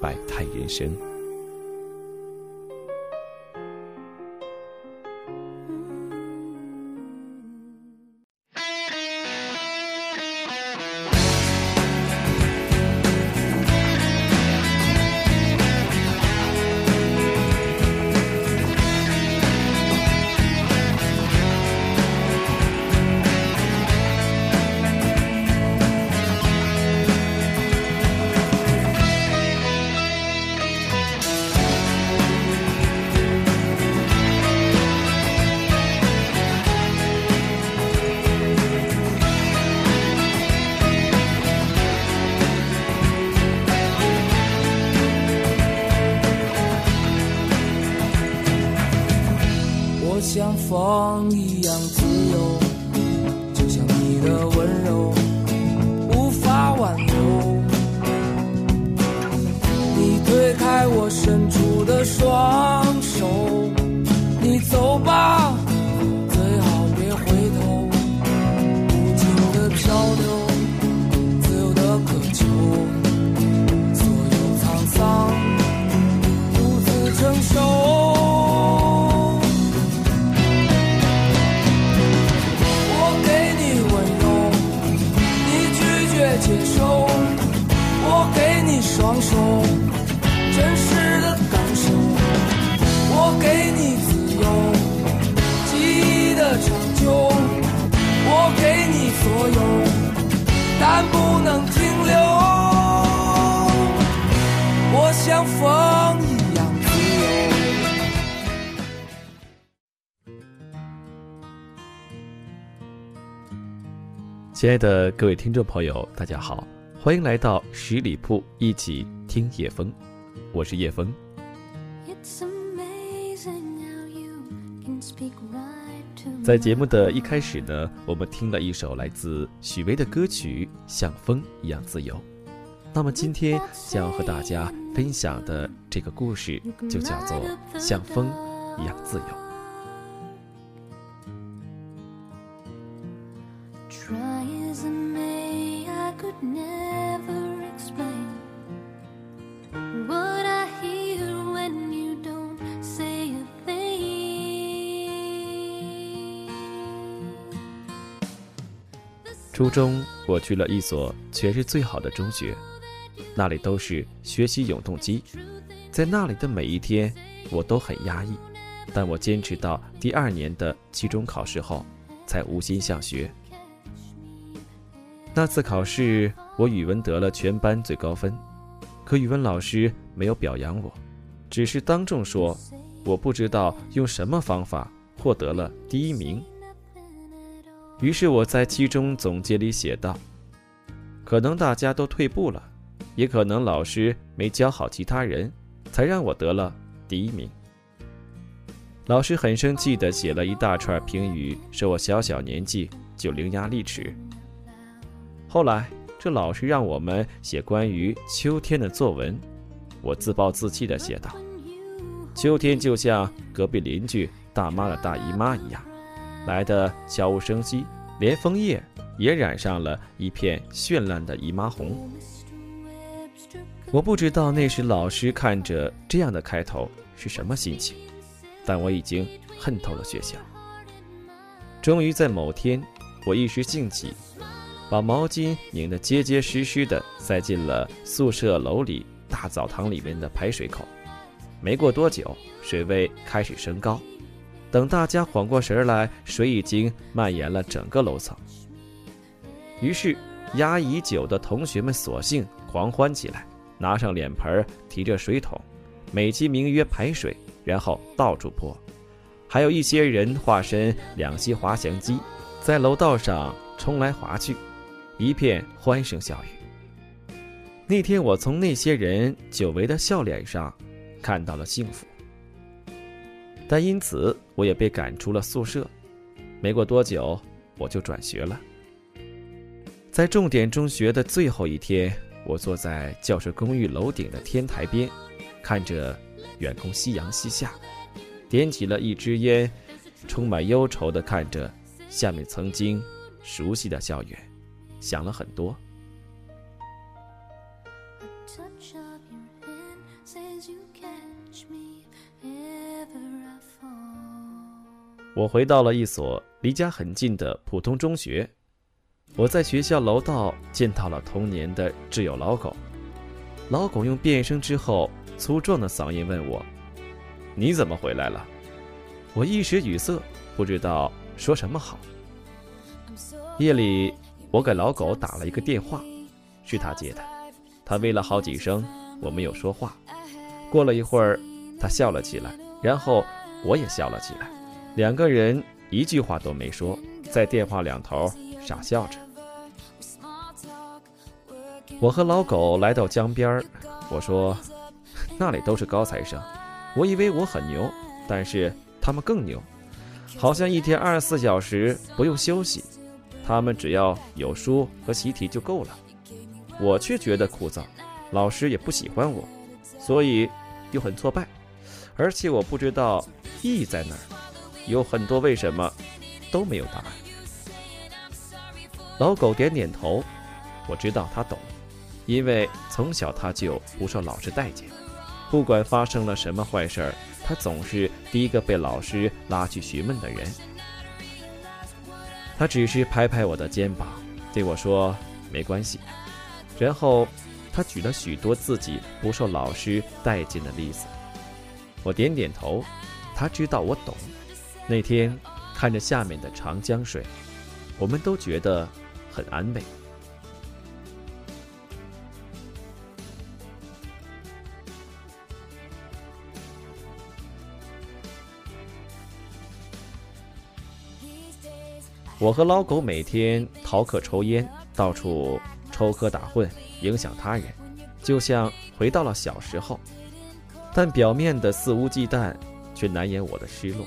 百态人生。像风一样自由，就像你的温柔无法挽留。你推开我伸出的双手，你走吧。亲爱的各位听众朋友，大家好，欢迎来到十里铺一起听叶风，我是叶风。在节目的一开始呢，我们听了一首来自许巍的歌曲《像风一样自由》。那么今天将要和大家分享的这个故事，就叫做《像风一样自由》。中，我去了一所全市最好的中学，那里都是学习永动机。在那里的每一天，我都很压抑，但我坚持到第二年的期中考试后，才无心向学。那次考试，我语文得了全班最高分，可语文老师没有表扬我，只是当众说我不知道用什么方法获得了第一名。于是我在期中总结里写道：“可能大家都退步了，也可能老师没教好其他人，才让我得了第一名。”老师很生气地写了一大串评语，说我小小年纪就伶牙俐齿。后来这老师让我们写关于秋天的作文，我自暴自弃地写道：“秋天就像隔壁邻居大妈的大姨妈一样。”来的悄无声息，连枫叶也染上了一片绚烂的姨妈红。我不知道那时老师看着这样的开头是什么心情，但我已经恨透了学校。终于在某天，我一时兴起，把毛巾拧得结结实实的，塞进了宿舍楼里大澡堂里面的排水口。没过多久，水位开始升高。等大家缓过神来，水已经蔓延了整个楼层。于是，压已久的同学们索性狂欢起来，拿上脸盆，提着水桶，美其名曰排水，然后到处泼。还有一些人化身两栖滑翔机，在楼道上冲来滑去，一片欢声笑语。那天我从那些人久违的笑脸上看到了幸福，但因此我也被赶出了宿舍。没过多久，我就转学了。在重点中学的最后一天，我坐在教师公寓楼顶的天台边，看着远空夕阳西下，点起了一支烟，充满忧愁地看着下面曾经熟悉的校园，想了很多。我回到了一所离家很近的普通中学。我在学校楼道见到了童年的挚友老狗。老狗用变声之后粗壮的嗓音问我：“你怎么回来了？”我一时语塞，不知道说什么好。夜里，我给老狗打了一个电话，是他接的。他喂了好几声，我没有说话。过了一会儿，他笑了起来，然后我也笑了起来。两个人一句话都没说，在电话两头傻笑着。我和老狗来到江边我说：“ 那里都是高材生，我以为我很牛，但是他们更牛，好像一天二十四小时不用休息，他们只要有书和习题就够了，我却觉得枯燥，老师也不喜欢我，所以又很挫败，而且我不知道意义在哪儿。”有很多为什么都没有答案。老狗点点头，我知道他懂，因为从小他就不受老师待见，不管发生了什么坏事儿，他总是第一个被老师拉去询问的人。他只是拍拍我的肩膀，对我说：“没关系。”然后他举了许多自己不受老师待见的例子。我点点头，他知道我懂。那天看着下面的长江水，我们都觉得很安慰。我和老狗每天逃课抽烟，到处抽科打混，影响他人，就像回到了小时候。但表面的肆无忌惮，却难掩我的失落。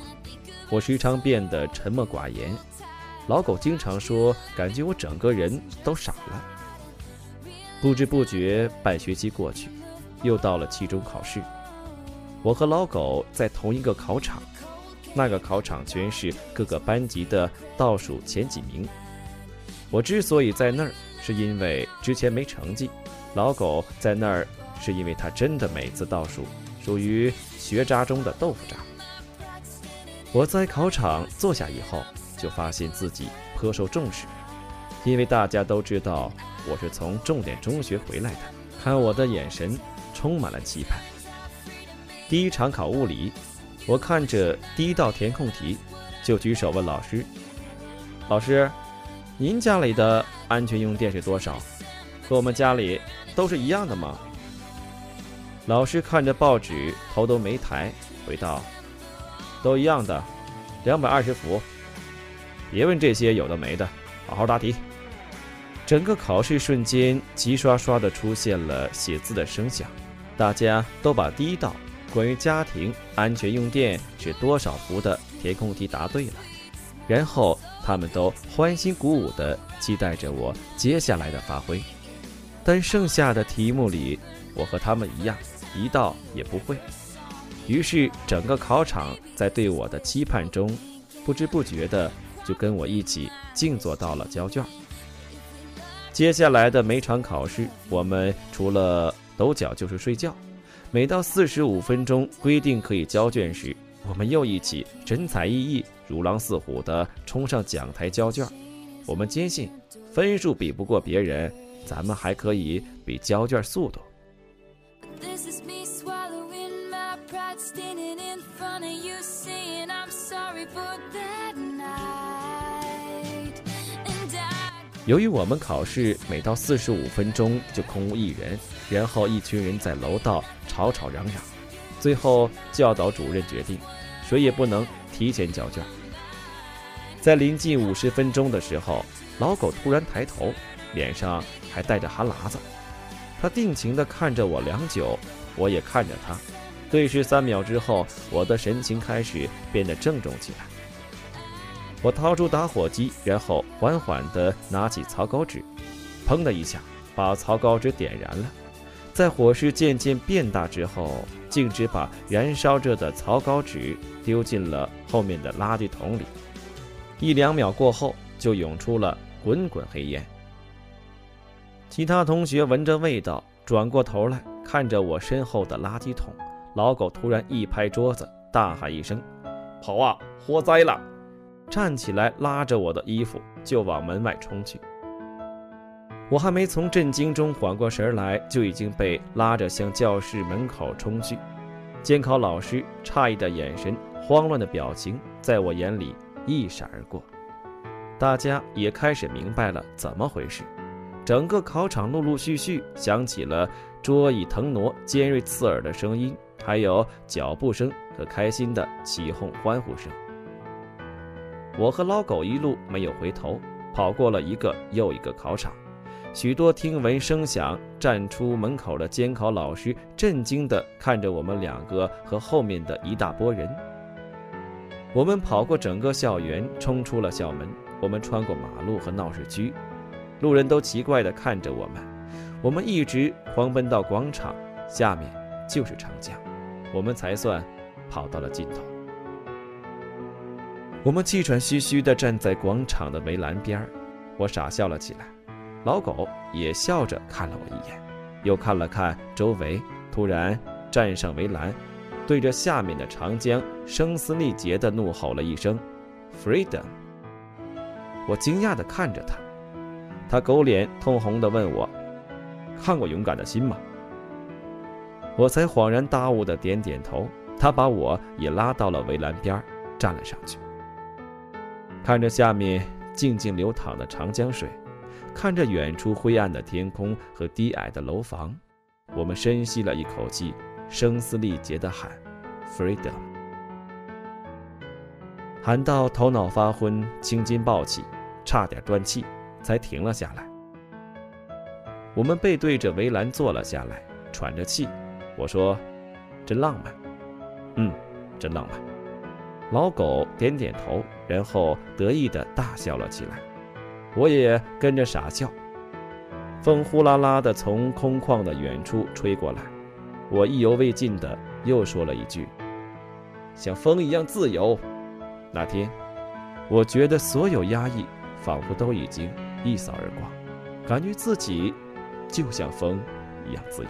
我时常变得沉默寡言，老狗经常说，感觉我整个人都傻了。不知不觉，半学期过去，又到了期中考试。我和老狗在同一个考场，那个考场全是各个班级的倒数前几名。我之所以在那儿，是因为之前没成绩；老狗在那儿，是因为他真的每次倒数，属于学渣中的豆腐渣。我在考场坐下以后，就发现自己颇受重视，因为大家都知道我是从重点中学回来的，看我的眼神充满了期盼。第一场考物理，我看着第一道填空题，就举手问老师：“老师，您家里的安全用电是多少？和我们家里都是一样的吗？”老师看着报纸，头都没抬，回道。都一样的，两百二十伏。别问这些有的没的，好好答题。整个考试瞬间，齐刷刷的出现了写字的声响，大家都把第一道关于家庭安全用电是多少伏的填空题答对了，然后他们都欢欣鼓舞的期待着我接下来的发挥。但剩下的题目里，我和他们一样，一道也不会。于是，整个考场在对我的期盼中，不知不觉的就跟我一起静坐到了交卷。接下来的每场考试，我们除了抖脚就是睡觉。每到四十五分钟规定可以交卷时，我们又一起神采奕奕、如狼似虎地冲上讲台交卷。我们坚信，分数比不过别人，咱们还可以比交卷速度。由于我们考试每到四十五分钟就空无一人，然后一群人在楼道吵吵嚷嚷，最后教导主任决定，谁也不能提前交卷。在临近五十分钟的时候，老狗突然抬头，脸上还带着哈喇子。他定情地看着我良久，我也看着他。对视三秒之后，我的神情开始变得郑重起来。我掏出打火机，然后缓缓地拿起草稿纸，砰的一下把草稿纸点燃了。在火势渐渐变大之后，径直把燃烧着的草稿纸丢进了后面的垃圾桶里。一两秒过后，就涌出了滚滚黑烟。其他同学闻着味道，转过头来看着我身后的垃圾桶。老狗突然一拍桌子，大喊一声：“跑啊！火灾了！”站起来，拉着我的衣服就往门外冲去。我还没从震惊中缓过神来，就已经被拉着向教室门口冲去。监考老师诧异的眼神、慌乱的表情，在我眼里一闪而过。大家也开始明白了怎么回事。整个考场陆陆续续响起了桌椅腾挪、尖锐刺耳的声音。还有脚步声和开心的起哄欢呼声。我和老狗一路没有回头，跑过了一个又一个考场。许多听闻声响站出门口的监考老师震惊地看着我们两个和后面的一大波人。我们跑过整个校园，冲出了校门。我们穿过马路和闹市区，路人都奇怪地看着我们。我们一直狂奔到广场，下面就是长江。我们才算跑到了尽头。我们气喘吁吁地站在广场的围栏边儿，我傻笑了起来。老狗也笑着看了我一眼，又看了看周围，突然站上围栏，对着下面的长江声嘶力竭地怒吼了一声：“Freedom！” 我惊讶地看着他，他狗脸通红地问我：“看过《勇敢的心》吗？”我才恍然大悟的点点头，他把我也拉到了围栏边站了上去。看着下面静静流淌的长江水，看着远处灰暗的天空和低矮的楼房，我们深吸了一口气，声嘶力竭地喊：“Freedom！” 喊到头脑发昏，青筋暴起，差点断气，才停了下来。我们背对着围栏坐了下来，喘着气。我说：“真浪漫。”嗯，真浪漫。老狗点点头，然后得意地大笑了起来。我也跟着傻笑。风呼啦啦地从空旷的远处吹过来，我意犹未尽地又说了一句：“像风一样自由。”那天，我觉得所有压抑仿佛都已经一扫而光，感觉自己就像风一样自由。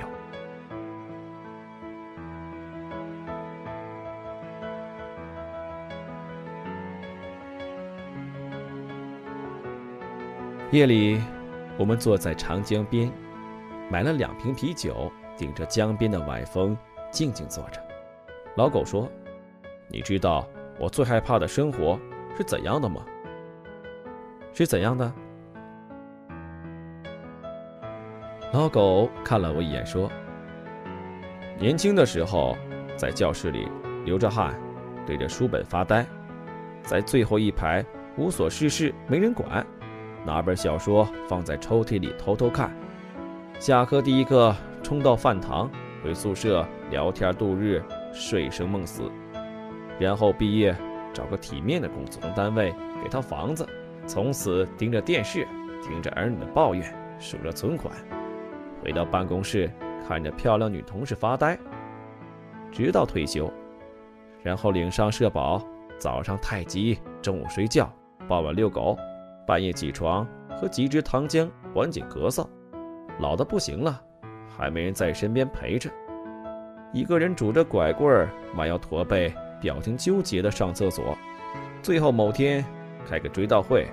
夜里，我们坐在长江边，买了两瓶啤酒，顶着江边的晚风，静静坐着。老狗说：“你知道我最害怕的生活是怎样的吗？是怎样的？”老狗看了我一眼，说：“年轻的时候，在教室里流着汗，对着书本发呆，在最后一排无所事事，没人管。”拿本小说放在抽屉里偷偷看，下课第一个冲到饭堂，回宿舍聊天度日，睡生梦死，然后毕业找个体面的工作单位，给套房子，从此盯着电视，听着儿女的抱怨，数着存款，回到办公室看着漂亮女同事发呆，直到退休，然后领上社保，早上太极，中午睡觉，傍晚遛狗。半夜起床喝几支糖浆缓解咳嗽，老的不行了，还没人在身边陪着，一个人拄着拐棍弯腰驼背，表情纠结的上厕所。最后某天开个追悼会，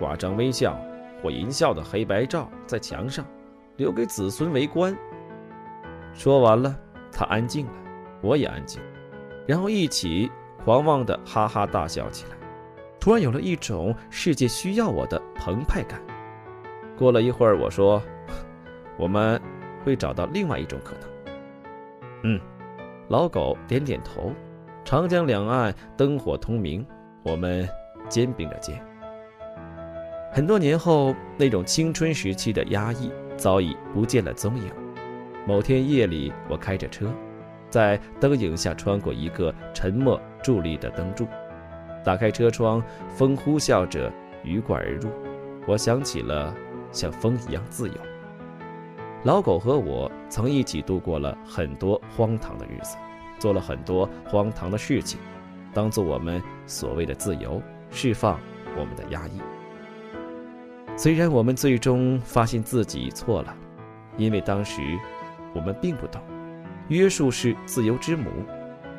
挂张微笑或淫笑的黑白照在墙上，留给子孙围观。说完了，他安静了，我也安静，然后一起狂妄的哈哈大笑起来。突然有了一种世界需要我的澎湃感。过了一会儿，我说：“我们会找到另外一种可能。”嗯，老狗点点头。长江两岸灯火通明，我们肩并着肩。很多年后，那种青春时期的压抑早已不见了踪影。某天夜里，我开着车，在灯影下穿过一个沉默伫立的灯柱，打开车窗，风呼啸着鱼贯而入。我想起了像风一样自由。老狗和我曾一起度过了很多荒唐的日子，做了很多荒唐的事情，当做我们所谓的自由，释放我们的压抑。虽然我们最终发现自己错了，因为当时。我们并不懂，约束是自由之母。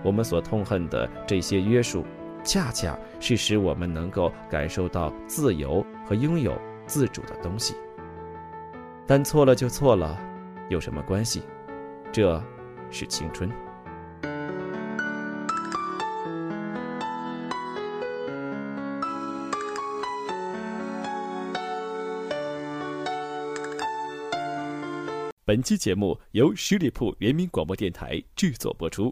我们所痛恨的这些约束，恰恰是使我们能够感受到自由和拥有自主的东西。但错了就错了，有什么关系？这，是青春。本期节目由十里铺人民广播电台制作播出。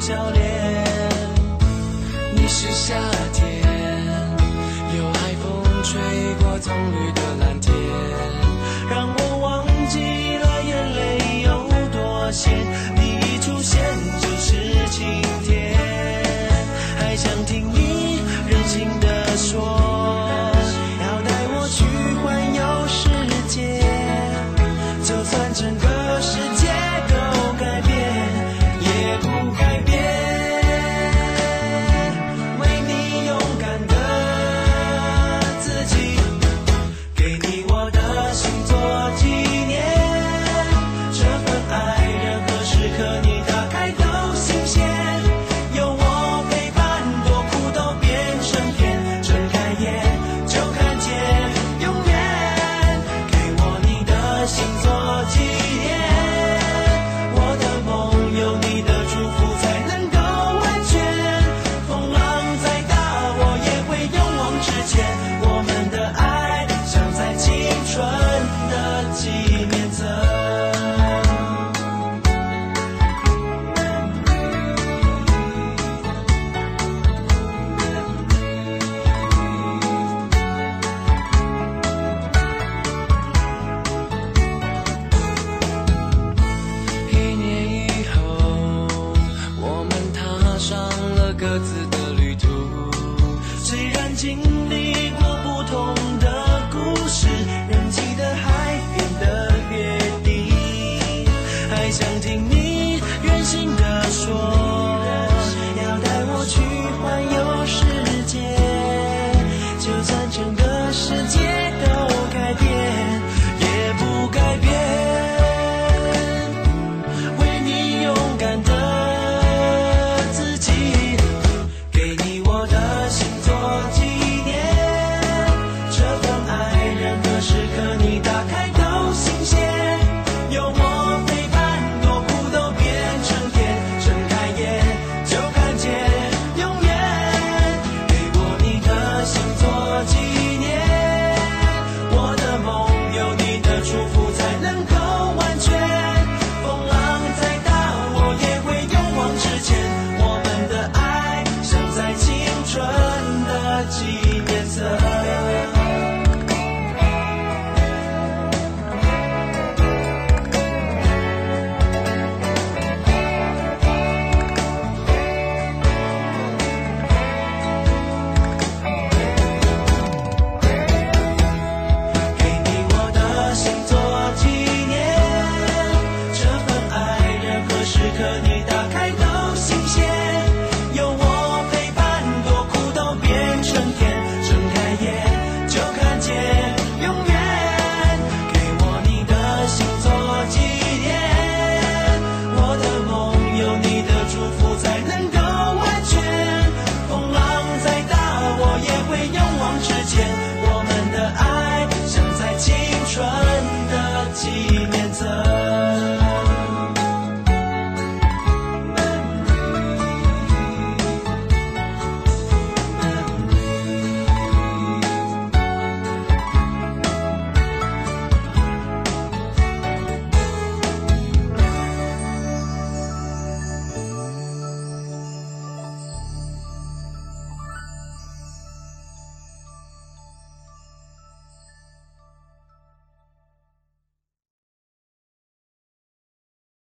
笑脸，你是夏天，有海风吹过葱绿的蓝天，让我忘记了眼泪有多咸。望着前。